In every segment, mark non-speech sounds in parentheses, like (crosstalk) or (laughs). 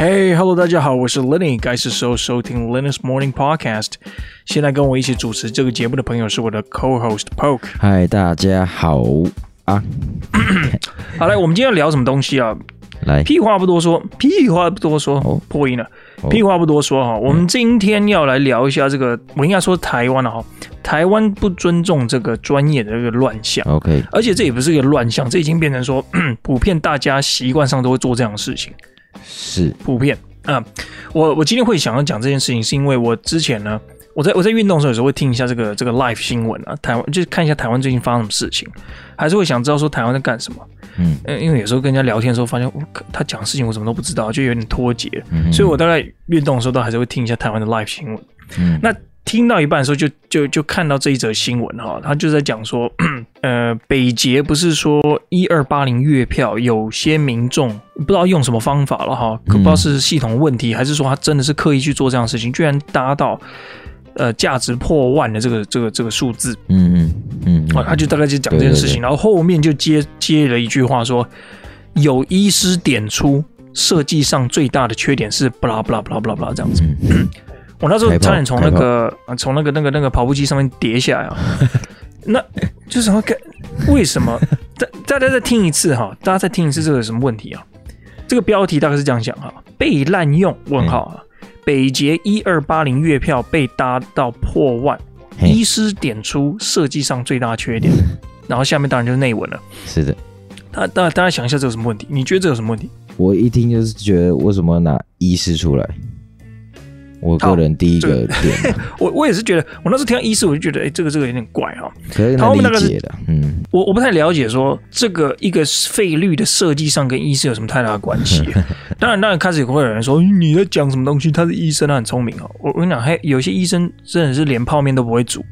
Hey, hello，大家好，我是 Lenny，该是时候收听 Lenny's Morning Podcast。现在跟我一起主持这个节目的朋友是我的 Co-host Poke。嗨，大家好啊！(coughs) 好来，我们今天要聊什么东西啊？来，屁话不多说，屁话不多说，哦、破音了。哦、屁话不多说哈，我们今天要来聊一下这个，我应该说台湾的哈，台湾不尊重这个专业的这个乱象。OK，而且这也不是一个乱象，这已经变成说 (coughs) 普遍大家习惯上都会做这样的事情。是普遍啊、嗯，我我今天会想要讲这件事情，是因为我之前呢，我在我在运动的时候有时候会听一下这个这个 live 新闻啊，台湾就是看一下台湾最近发生什么事情，还是会想知道说台湾在干什么。嗯，因为有时候跟人家聊天的时候，发现我他讲事情我什么都不知道，就有点脱节，嗯、所以我大概运动的时候都还是会听一下台湾的 live 新闻。嗯，那。听到一半的时候就，就就就看到这一则新闻哈，他就在讲说，(clears throat) 呃，北捷不是说一二八零月票，有些民众不知道用什么方法了哈，可不知道是系统问题，还是说他真的是刻意去做这样的事情，居然达到呃价值破万的这个这个这个数字，嗯嗯嗯，哦，他就大概就讲这件事情，然后后面就接接了一句话说，有医师点出设计上最大的缺点是不啦不啦不啦不啦不啦这样子。(clears throat) 我那时候差点从那个从那个那个那个跑步机上面跌下来啊！(laughs) 那就是说，为什么？大大家再听一次哈，大家再听一次，这个有什么问题啊？这个标题大概是这样讲哈：被滥用？问号啊！北捷一二八零月票被搭到破万，医师点出设计上最大缺点，(laughs) 然后下面当然就是内文了。是的，大大大家想一下，这有什么问题？你觉得这有什么问题？我一听就是觉得，为什么拿医师出来？我个人第一个点，(laughs) 我我也是觉得，我那时候听到医师，我就觉得，哎，这个这个有点怪哈。可以理解的，嗯，我我不太了解说这个一个费率的设计上跟医师有什么太大的关系。(laughs) 当然，当然开始也会有人说你在讲什么东西？他是医生，他很聪明哦。我我跟你讲，嘿，有些医生真的是连泡面都不会煮，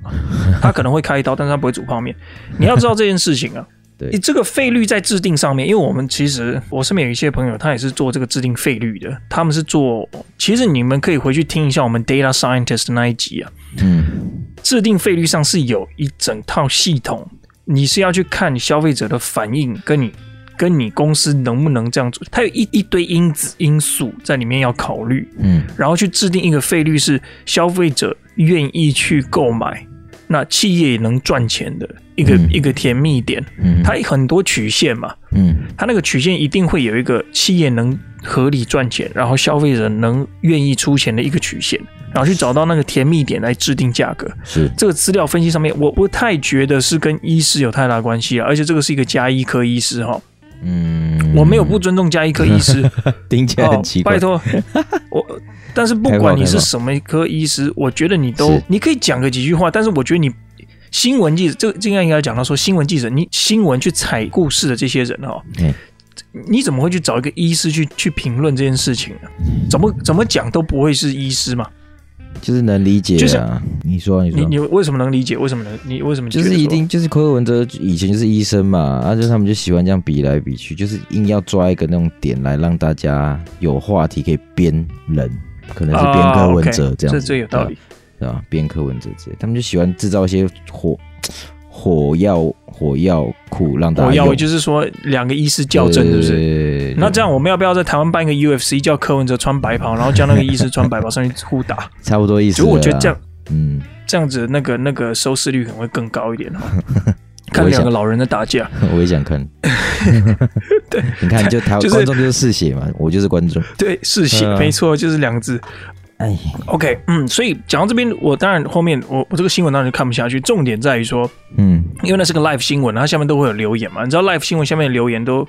他可能会开刀，但是他不会煮泡面。你要知道这件事情啊。你这个费率在制定上面，因为我们其实我身边有一些朋友，他也是做这个制定费率的。他们是做，其实你们可以回去听一下我们 Data Scientist 那一集啊。嗯，制定费率上是有一整套系统，你是要去看消费者的反应，跟你跟你公司能不能这样做，它有一一堆因子因素在里面要考虑。嗯，然后去制定一个费率是消费者愿意去购买。那企业也能赚钱的一个、嗯、一个甜蜜点，嗯，它有很多曲线嘛，嗯，它那个曲线一定会有一个企业能合理赚钱，然后消费者能愿意出钱的一个曲线，然后去找到那个甜蜜点来制定价格。是。这个资料分析上面，我不太觉得是跟医师有太大关系啊，而且这个是一个加医科医师哈，嗯，我没有不尊重加医科医师，(laughs) 听起来很奇怪，拜托 (laughs) 我。但是不管你是什么科医师，我觉得你都你可以讲个几句话。但是我觉得你新闻记者，这个应该应该讲到说新闻记者，你新闻去采故事的这些人哈，你怎么会去找一个医师去去评论这件事情呢？怎么怎么讲都不会是医师嘛？就是能理解，就是你说你说你你为什么能理解？为什么能你为什么就是一定就是柯文哲以前就是医生嘛，而且他们就喜欢这样比来比去，就是硬要抓一个那种点来让大家有话题可以编人。可能是编柯文哲这样子，这最有道理，对吧？编柯文哲之类，他们就喜欢制造一些火火药火药库，让大家火药就是说两个医师校正，是不是？那这样我们要不要在台湾办一个 UFC，叫柯文哲穿白袍，然后叫那个医师穿白袍上去互打？差不多意思。我觉得这样，嗯，这样子那个那个收视率可能会更高一点哈。(laughs) 看两个老人的打架，我也想 (laughs) 看。(laughs) 对，你看，就台湾观众就是嗜血嘛，我就是观众。对，嗜血，没错，就是两个字。哎，OK，嗯，所以讲到这边，我当然后面我我这个新闻当然就看不下去。重点在于说，嗯，因为那是个 live 新闻，它下面都会有留言嘛。你知道 live 新闻下面的留言都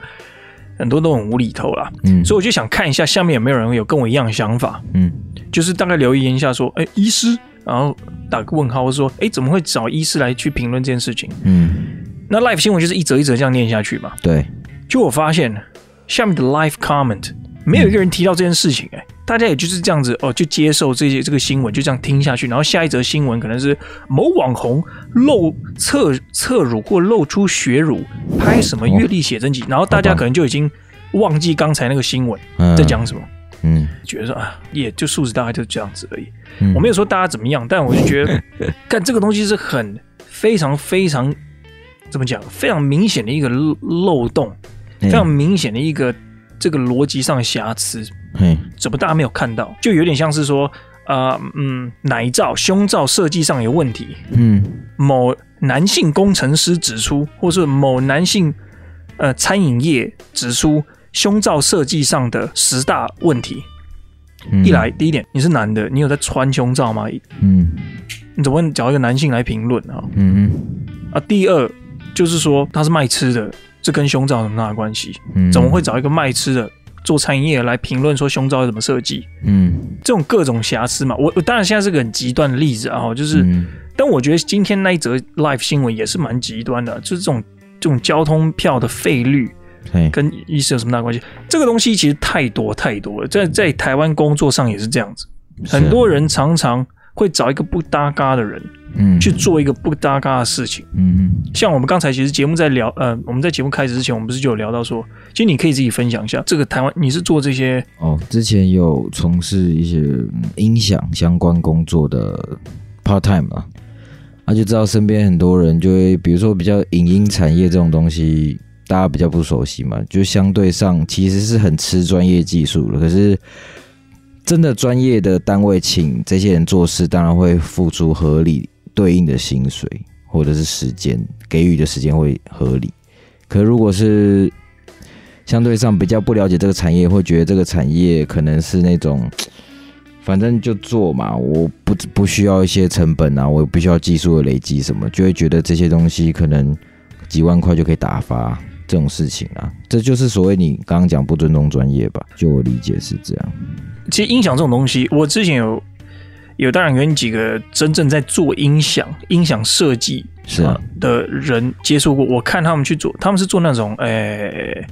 很多都很无厘头啦，嗯，所以我就想看一下下面有没有人有跟我一样的想法，嗯，就是大概留言一下说，哎，医师。然后打个问号，我说：“哎，怎么会找医师来去评论这件事情？”嗯，那 live 新闻就是一则一则这样念下去嘛。对，就我发现下面的 live comment 没有一个人提到这件事情，哎，大家也就是这样子哦，就接受这些这个新闻，就这样听下去。然后下一则新闻可能是某网红露侧侧乳或露出血乳，拍什么月历写真集，然后大家可能就已经忘记刚才那个新闻在讲什么。嗯，觉得说啊，也就素质大概就这样子而已。嗯、我没有说大家怎么样，但我就觉得，干这个东西是很非常非常怎么讲，非常明显的一个漏洞，非常明显的一个这个逻辑上的瑕疵。嘿，怎么大家没有看到？就有点像是说，呃，嗯，奶罩、胸罩设计上有问题。嗯，某男性工程师指出，或是某男性呃餐饮业指出胸罩设计上的十大问题。嗯、一来，第一点，你是男的，你有在穿胸罩吗？嗯，你怎么会找一个男性来评论啊？嗯啊，第二就是说他是卖吃的，这跟胸罩有什么大的关系？嗯，怎么会找一个卖吃的？做餐饮业来评论说胸罩怎么设计，嗯，这种各种瑕疵嘛，我我当然现在是个很极端的例子啊，就是，嗯、但我觉得今天那一则 live 新闻也是蛮极端的，就是这种这种交通票的费率，跟医生有什么大关系？这个东西其实太多太多了，在在台湾工作上也是这样子，很多人常常会找一个不搭嘎的人。嗯，去做一个不搭嘎的事情。嗯嗯，像我们刚才其实节目在聊，呃，我们在节目开始之前，我们不是就有聊到说，其实你可以自己分享一下，这个台湾你是做这些哦，之前有从事一些音响相关工作的 part time 嘛，啊，就知道身边很多人就会，比如说比较影音产业这种东西，大家比较不熟悉嘛，就相对上其实是很吃专业技术的，可是。真的专业的单位请这些人做事，当然会付出合理对应的薪水，或者是时间给予的时间会合理。可如果是相对上比较不了解这个产业，会觉得这个产业可能是那种，(tsk) 反正就做嘛，我不不需要一些成本啊，我不需要技术的累积什么，就会觉得这些东西可能几万块就可以打发这种事情啊，这就是所谓你刚刚讲不尊重专业吧？就我理解是这样。其实音响这种东西，我之前有有当然跟几个真正在做音响、音响设计是的人接触过。我看他们去做，他们是做那种诶、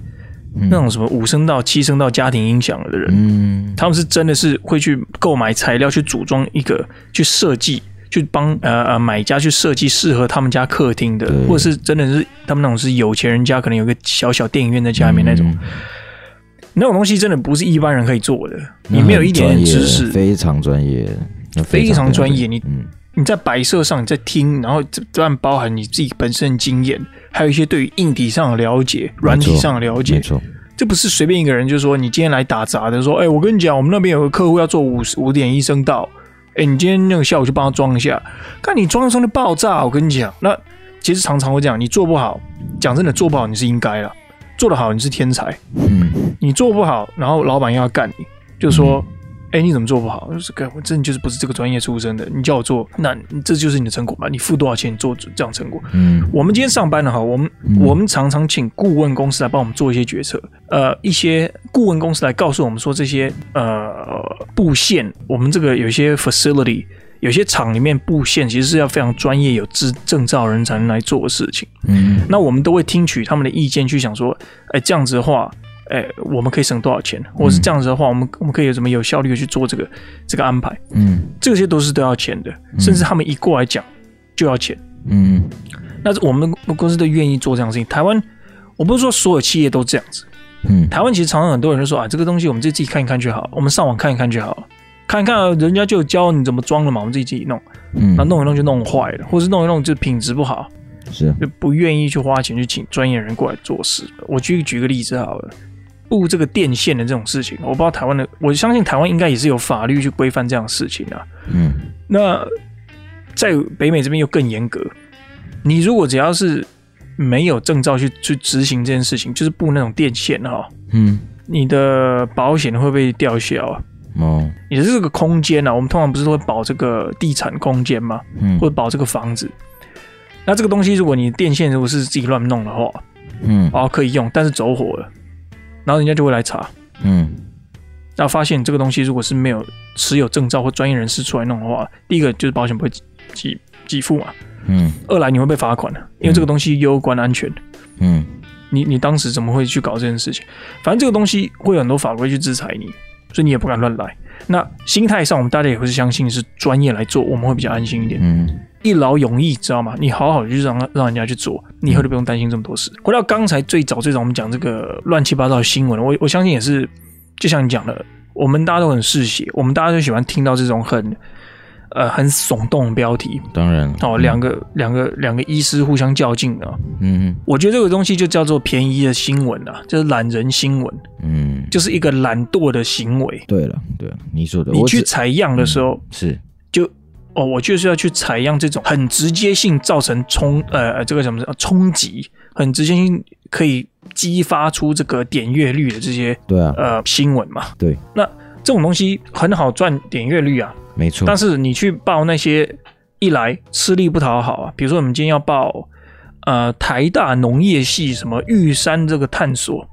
那种什么五声道、七声道家庭音响的人。嗯，他们是真的是会去购买材料去组装一个，去设计，去帮呃呃买家去设计适合他们家客厅的，或者是真的是他们那种是有钱人家，可能有个小小电影院在家里面那种。嗯那种东西真的不是一般人可以做的，你没有一点点知识，非常专业，非常专业。你、嗯、你在摆设上，你在听，然后这当然包含你自己本身的经验，还有一些对于硬体上的了解、软体上的了解。没错，这不是随便一个人就说你今天来打杂的，说，哎、欸，我跟你讲，我们那边有个客户要做五五点一声道，哎、欸，你今天那个下午就帮他装一下，看你装的装就爆炸。我跟你讲，那其实常常会这样，你做不好，讲真的做不好，你是应该了。做得好，你是天才。嗯，你做不好，然后老板又要干你，就说：“哎、嗯，你怎么做不好？”就是，我真的就是不是这个专业出身的。你叫我做，那这就是你的成果嘛？你付多少钱做这样成果？嗯，我们今天上班了哈，我们、嗯、我们常常请顾问公司来帮我们做一些决策。呃，一些顾问公司来告诉我们说，这些呃布线，我们这个有一些 facility。有些厂里面布线其实是要非常专业、有执证照人才能来做的事情。嗯，那我们都会听取他们的意见，去想说，哎，这样子的话，哎，我们可以省多少钱？或者是这样子的话，我们我们可以有怎么有效率的去做这个这个安排？嗯，这些都是都要钱的，甚至他们一过来讲就要钱。嗯，那我们公司都愿意做这样的事情。台湾，我不是说所有企业都这样子。嗯，台湾其实常常很多人就说啊，这个东西我们就自己看一看就好，我们上网看一看就好。看看人家就教你怎么装了嘛，我们自己自己弄，嗯，那弄一弄就弄坏了，或是弄一弄就品质不好，是就不愿意去花钱去请专业人过来做事。我举举个例子好了，布这个电线的这种事情，我不知道台湾的，我相信台湾应该也是有法律去规范这样的事情啊。嗯，那在北美这边又更严格，你如果只要是没有证照去去执行这件事情，就是布那种电线哈，嗯，你的保险会被吊销啊。哦，也是这个空间呐、啊，我们通常不是都会保这个地产空间吗？嗯，或者保这个房子。那这个东西，如果你电线如果是自己乱弄的话，嗯，哦，可以用，但是走火了，然后人家就会来查，嗯，然后发现这个东西如果是没有持有证照或专业人士出来弄的话，第一个就是保险不会给给付嘛，嗯，二来你会被罚款的，因为这个东西攸关安全，嗯，你你当时怎么会去搞这件事情？反正这个东西会有很多法规去制裁你。所以你也不敢乱来。那心态上，我们大家也会是相信是专业来做，我们会比较安心一点。嗯，一劳永逸，知道吗？你好好的就让让人家去做，你以后就不用担心这么多事。回到刚才最早最早我们讲这个乱七八糟的新闻，我我相信也是，就像你讲的，我们大家都很嗜血，我们大家都喜欢听到这种很呃很耸动的标题。当然哦，两个、嗯、两个两个医师互相较劲啊。嗯，我觉得这个东西就叫做便宜的新闻啊，就是懒人新闻。嗯，就是一个懒惰的行为。对了，对了，你说的，你去采样的时候、嗯、是就哦，我就是要去采样这种很直接性造成冲呃这个什么冲击，很直接性可以激发出这个点阅率的这些对啊呃新闻嘛。对，那这种东西很好赚点阅率啊，没错。但是你去报那些一来吃力不讨好啊，比如说我们今天要报呃台大农业系什么玉山这个探索。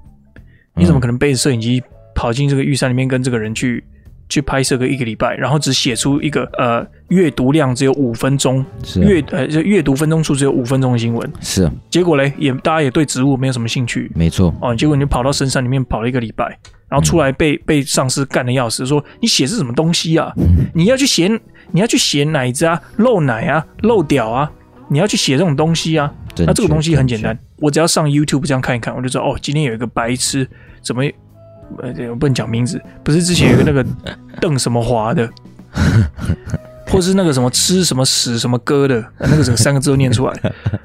你怎么可能背着摄影机跑进这个玉山里面，跟这个人去去拍摄个一个礼拜，然后只写出一个呃阅读量只有五分钟，阅、啊、呃就阅读分钟数只有五分钟的新闻？是啊，结果嘞，也大家也对植物没有什么兴趣，没错哦。结果你就跑到深山里面跑了一个礼拜，然后出来被、嗯、被上司干的要死，说你写是什么东西啊？嗯、你要去写你要去写奶子啊，漏奶啊，漏屌啊，你要去写这种东西啊？那这个东西很简单，我只要上 YouTube 这样看一看，我就知道哦，今天有一个白痴怎么呃，我不能讲名字，不是之前有个那个 (laughs) 邓什么华的，或是那个什么吃什么屎什么哥的，那个整个三个字都念出来，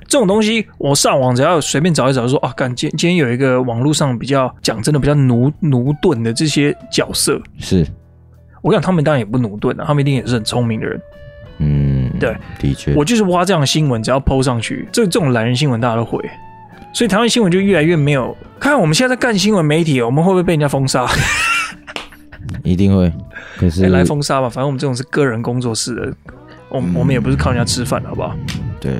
这种东西我上网只要随便找一找，说啊，感今今天有一个网络上比较讲真的比较奴奴钝的这些角色，是。我讲他们当然也不奴钝啊，他们一定也是很聪明的人。嗯，对，的确，我就是挖这样的新闻，只要 PO 上去，这这种懒人新闻大家都会，所以台湾新闻就越来越没有。看我们现在在干新闻媒体，我们会不会被人家封杀？一定会，可是、欸、来封杀吧，反正我们这种是个人工作室的，我我们也不是靠人家吃饭，好不好？对。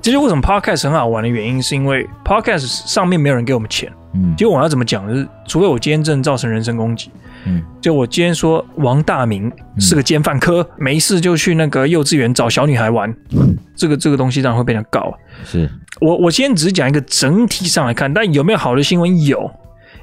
其实为什么 Podcast 很好玩的原因，是因为 Podcast 上面没有人给我们钱。嗯。结果我要怎么讲？就是除非我今天真的造成人身攻击。嗯，就我今天说王大明是个奸犯科，科、嗯、没事就去那个幼稚园找小女孩玩，嗯、这个这个东西当然会被人告。是我我先只是讲一个整体上来看，但有没有好的新闻？有，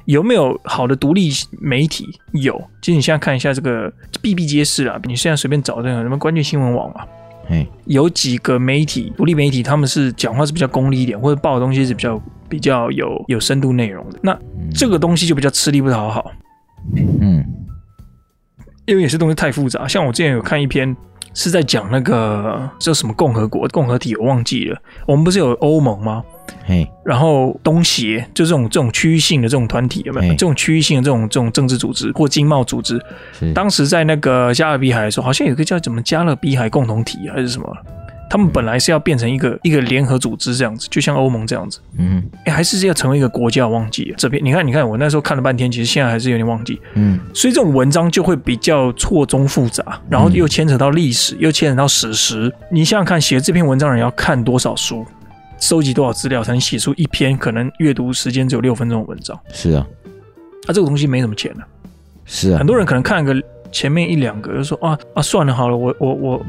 有没有好的独立媒体？有。其实你现在看一下这个，比比皆是啊。你现在随便找这个什么关键新闻网啊，嘿，有几个媒体，独立媒体，他们是讲话是比较功利一点，或者报的东西是比较比较有有深度内容的。那这个东西就比较吃力不讨好。嗯，因为有些东西太复杂，像我之前有看一篇是在讲那个叫什么共和国共和体，我忘记了。我们不是有欧盟吗？嘿，然后东协就这种这种区域性的这种团体有没有？这种区域性的这种这种政治组织或经贸组织，当时在那个加勒比海的时候，好像有个叫什么加勒比海共同体还是什么？他们本来是要变成一个一个联合组织这样子，就像欧盟这样子。嗯，哎，还是要成为一个国家，我忘记了。这边你看，你看，我那时候看了半天，其实现在还是有点忘记。嗯，所以这种文章就会比较错综复杂，然后又牵扯到历史，又牵扯到史实。你想想看，写这篇文章的人要看多少书，收集多少资料，才能写出一篇可能阅读时间只有六分钟的文章？是啊，啊，这个东西没什么钱的。是啊，很多人可能看个前面一两个，就说啊啊，算了，好了，我我我。我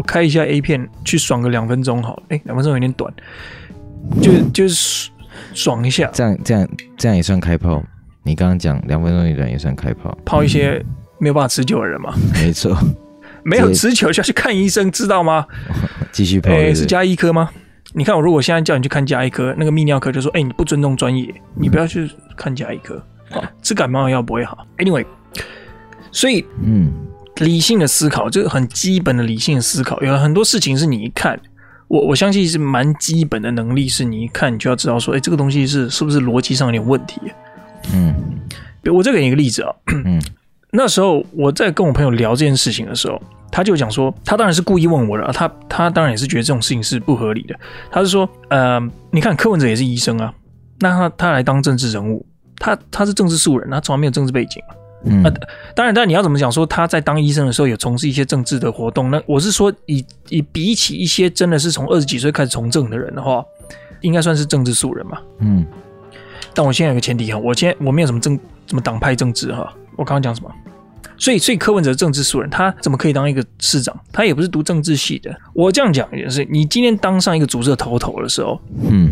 开一下 A 片去爽个两分钟好了，哎，两分钟有点短，就就是爽一下。这样这样这样也算开炮？你刚刚讲两分钟有点也算开炮？泡一些没有办法持久的人嘛？没错，(laughs) 没有持久就要去看医生，知道吗？(laughs) 继续泡是不是？哎，是家医科吗？你看我如果现在叫你去看加医科，那个泌尿科就说，哎，你不尊重专业，你不要去看加医科，啊，吃感冒药不会好。Anyway，所以嗯。理性的思考，就是很基本的理性的思考。有很多事情是你一看，我我相信是蛮基本的能力，是你一看你就要知道说，哎，这个东西是是不是逻辑上有点问题？嗯，比如我再给你一个例子啊，嗯，(clears throat) 那时候我在跟我朋友聊这件事情的时候，他就讲说，他当然是故意问我的，他他当然也是觉得这种事情是不合理的。他是说，呃，你看柯文哲也是医生啊，那他他来当政治人物，他他是政治素人，他从来没有政治背景。嗯，当然，但，你要怎么讲？说他在当医生的时候有从事一些政治的活动，那我是说以，以以比起一些真的是从二十几岁开始从政的人的话，应该算是政治素人嘛。嗯，但我现在有个前提哈，我现在我没有什么政什么党派政治哈。我刚刚讲什么？所以，所以柯文哲政治素人，他怎么可以当一个市长？他也不是读政治系的。我这样讲也是，你今天当上一个组织的头头的时候，嗯。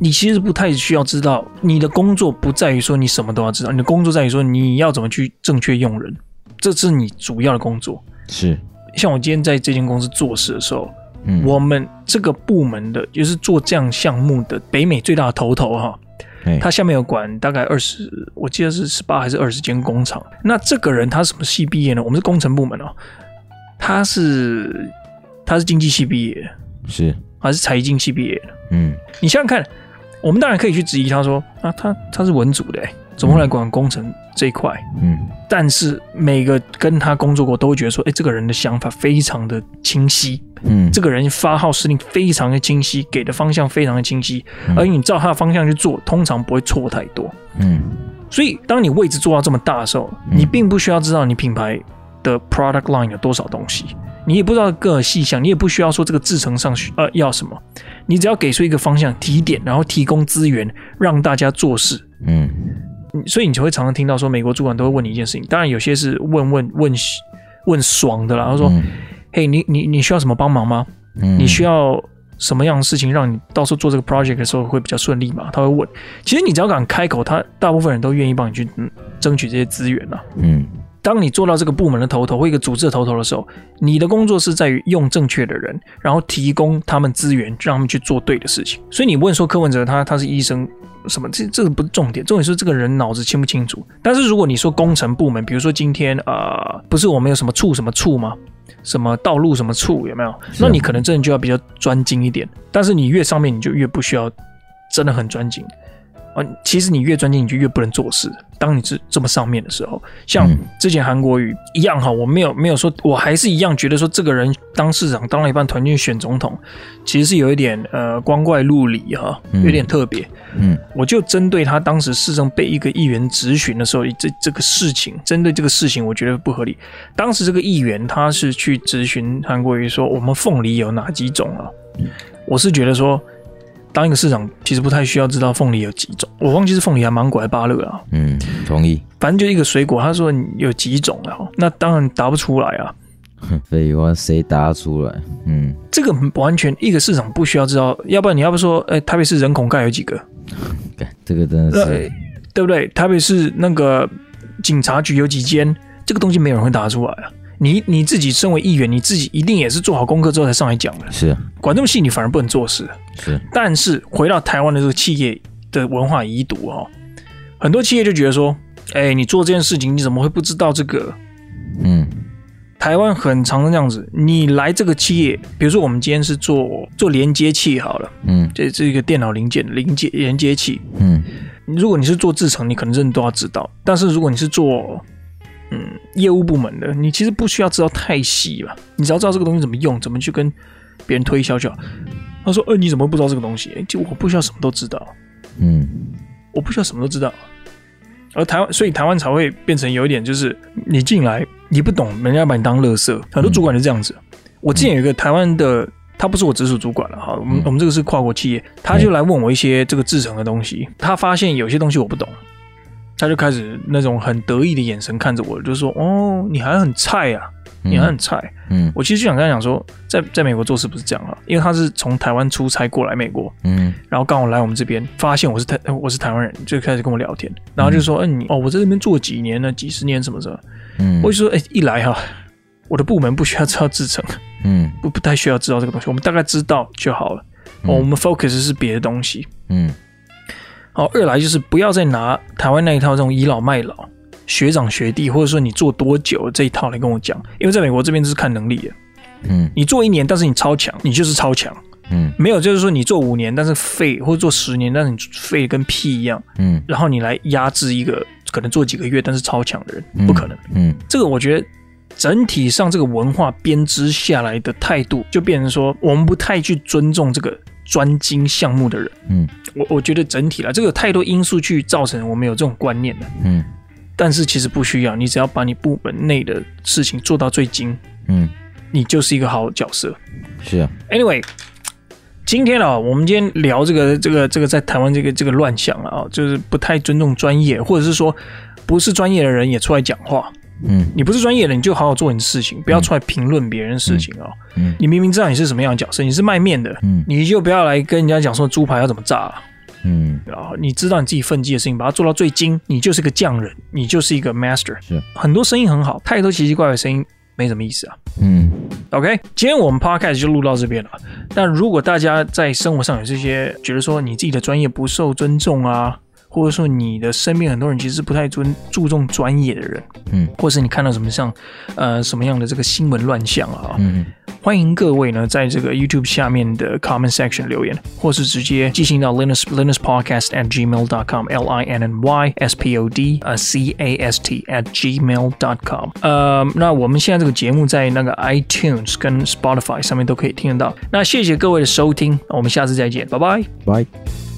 你其实不太需要知道，你的工作不在于说你什么都要知道，你的工作在于说你要怎么去正确用人，这是你主要的工作。是，像我今天在这间公司做事的时候，嗯，我们这个部门的，就是做这样项目的北美最大的头头哈，他下面有管大概二十，我记得是十八还是二十间工厂。那这个人他什么系毕业呢？我们是工程部门哦。他是他是经济系毕业，是还是财经系毕业的？嗯，你想想看，我们当然可以去质疑他说啊，他他是文组的，怎么会来管工程这一块？嗯，但是每个跟他工作过都会觉得说，哎，这个人的想法非常的清晰，嗯，这个人发号施令非常的清晰，给的方向非常的清晰，嗯。而你照他的方向去做，通常不会错太多。嗯。所以，当你位置做到这么大的时候，嗯。你并不需要知道你品牌的 product line 有多少东西，你也不知道各个细项，你也不需要说这个制程上需呃要什么，你只要给出一个方向提点，然后提供资源让大家做事。嗯所以你就会常常听到说，美国主管都会问你一件事情，当然有些是问问问问爽的啦，他说：“嗯嘿，你你你需要什么帮忙吗？嗯，你需要什么样的事情让你到时候做这个 project 的时候会比较顺利嘛？”他会问。其实你只要敢开口，他大部分人都愿意帮你去嗯争取这些资源啊。嗯当你做到这个部门的头头或一个组织的头头的时候，你的工作是在于用正确的人，然后提供他们资源，让他们去做对的事情。所以你问说柯文哲他他是医生什么？这这个不是重点，重点是这个人脑子清不清楚。但是如果你说工程部门，比如说今天啊、呃，不是我们有什么处什么处吗？什么道路什么处有没有？那你可能真的就要比较专精一点。但是你越上面，你就越不需要真的很专精。啊，其实你越专精，你就越不能做事。当你是这么上面的时候，像之前韩国瑜一样哈，我没有没有说，我还是一样觉得说，这个人当市长当了一半，团进去选总统，其实是有一点呃光怪陆离哈，有点特别。嗯，我就针对他当时市政被一个议员质询的时候，这这个事情，针对这个事情，我觉得不合理。当时这个议员他是去质询韩国瑜说，我们凤梨有哪几种啊？我是觉得说。当一个市长，其实不太需要知道凤梨有几种，我忘记是凤梨还芒果还芭乐啊。嗯，同意。反正就一个水果，他说有几种啊？那当然答不出来啊。废话，谁答出来？嗯，这个完全一个市长不需要知道，要不然你要不说，哎，台北市人孔盖有几个？(laughs) 这个真的是，对不对？台北市那个警察局有几间？这个东西没有人会答出来啊。你你自己身为议员，你自己一定也是做好功课之后才上来讲的。是啊，管这么细，你反而不能做事。是，但是回到台湾的这个企业的文化遗毒哦，很多企业就觉得说，哎，你做这件事情，你怎么会不知道这个？嗯，台湾很常这样子，你来这个企业，比如说我们今天是做做连接器好了，嗯，这这个电脑零件零接连接器，嗯，如果你是做制程，你可能真的都要知道，但是如果你是做嗯，业务部门的，你其实不需要知道太细吧？你只要知道这个东西怎么用，怎么去跟别人推销就好。他说：“呃，你怎么不知道这个东西？就我不需要什么都知道，嗯，我不需要什么都知道。而台湾，所以台湾才会变成有一点，就是你进来你不懂，人家把你当垃圾。很多主管就这样子。我之前有一个台湾的，他不是我直属主管了哈，我们我们这个是跨国企业，他就来问我一些这个制成的东西，他发现有些东西我不懂。”他就开始那种很得意的眼神看着我，就说：“哦，你还很菜啊，你还很菜。”嗯，我其实就想跟他讲说，在在美国做事不是这样啊，因为他是从台湾出差过来美国，嗯，然后刚好来我们这边，发现我是台我是台湾人，就开始跟我聊天，然后就说：“嗯，你哦，我在这边做几年呢？几十年什么什么。”嗯，我就说：“哎，一来哈，我的部门不需要知道制成，嗯，不不太需要知道这个东西，我们大概知道就好了。哦，我们 focus 是别的东西，嗯。”好，二来就是不要再拿台湾那一套这种倚老卖老、学长学弟，或者说你做多久这一套来跟我讲，因为在美国这边是看能力的。嗯，你做一年，但是你超强，你就是超强。嗯，没有就是说你做五年，但是废，或者做十年，但是你废跟屁一样。嗯，然后你来压制一个可能做几个月但是超强的人，不可能。嗯，这个我觉得整体上这个文化编织下来的态度，就变成说我们不太去尊重这个。专精项目的人，嗯，我我觉得整体啦，这个有太多因素去造成我们有这种观念的，嗯，但是其实不需要，你只要把你部门内的事情做到最精，嗯，你就是一个好角色。是啊，Anyway，今天啊，我们今天聊这个这个这个在台湾这个这个乱象啊，就是不太尊重专业，或者是说不是专业的人也出来讲话。嗯，你不是专业的，你就好好做你的事情，不要出来评论别人的事情啊、哦。嗯，你明明知道你是什么样的角色，你是卖面的，嗯，你就不要来跟人家讲说猪排要怎么炸、啊。嗯，然后你知道你自己分际的事情，把它做到最精，你就是个匠人，你就是一个 master。是，很多声音很好，太多奇奇怪怪的声音没什么意思啊。嗯，OK，今天我们 podcast 就录到这边了。但如果大家在生活上有这些觉得说你自己的专业不受尊重啊，或者说你的身边很多人其实是不太尊注重专业的人，嗯，或者是你看到什么像呃什么样的这个新闻乱象啊，嗯，欢迎各位呢在这个 YouTube 下面的 comment section 留言，或是直接寄信到 Linus Linus Podcast at gmail dot com L I N N Y S P O D 呃 C A S T at gmail dot com。呃，那我们现在这个节目在那个 iTunes 跟 Spotify 上面都可以听得到。那谢谢各位的收听，我们下次再见，拜拜，拜。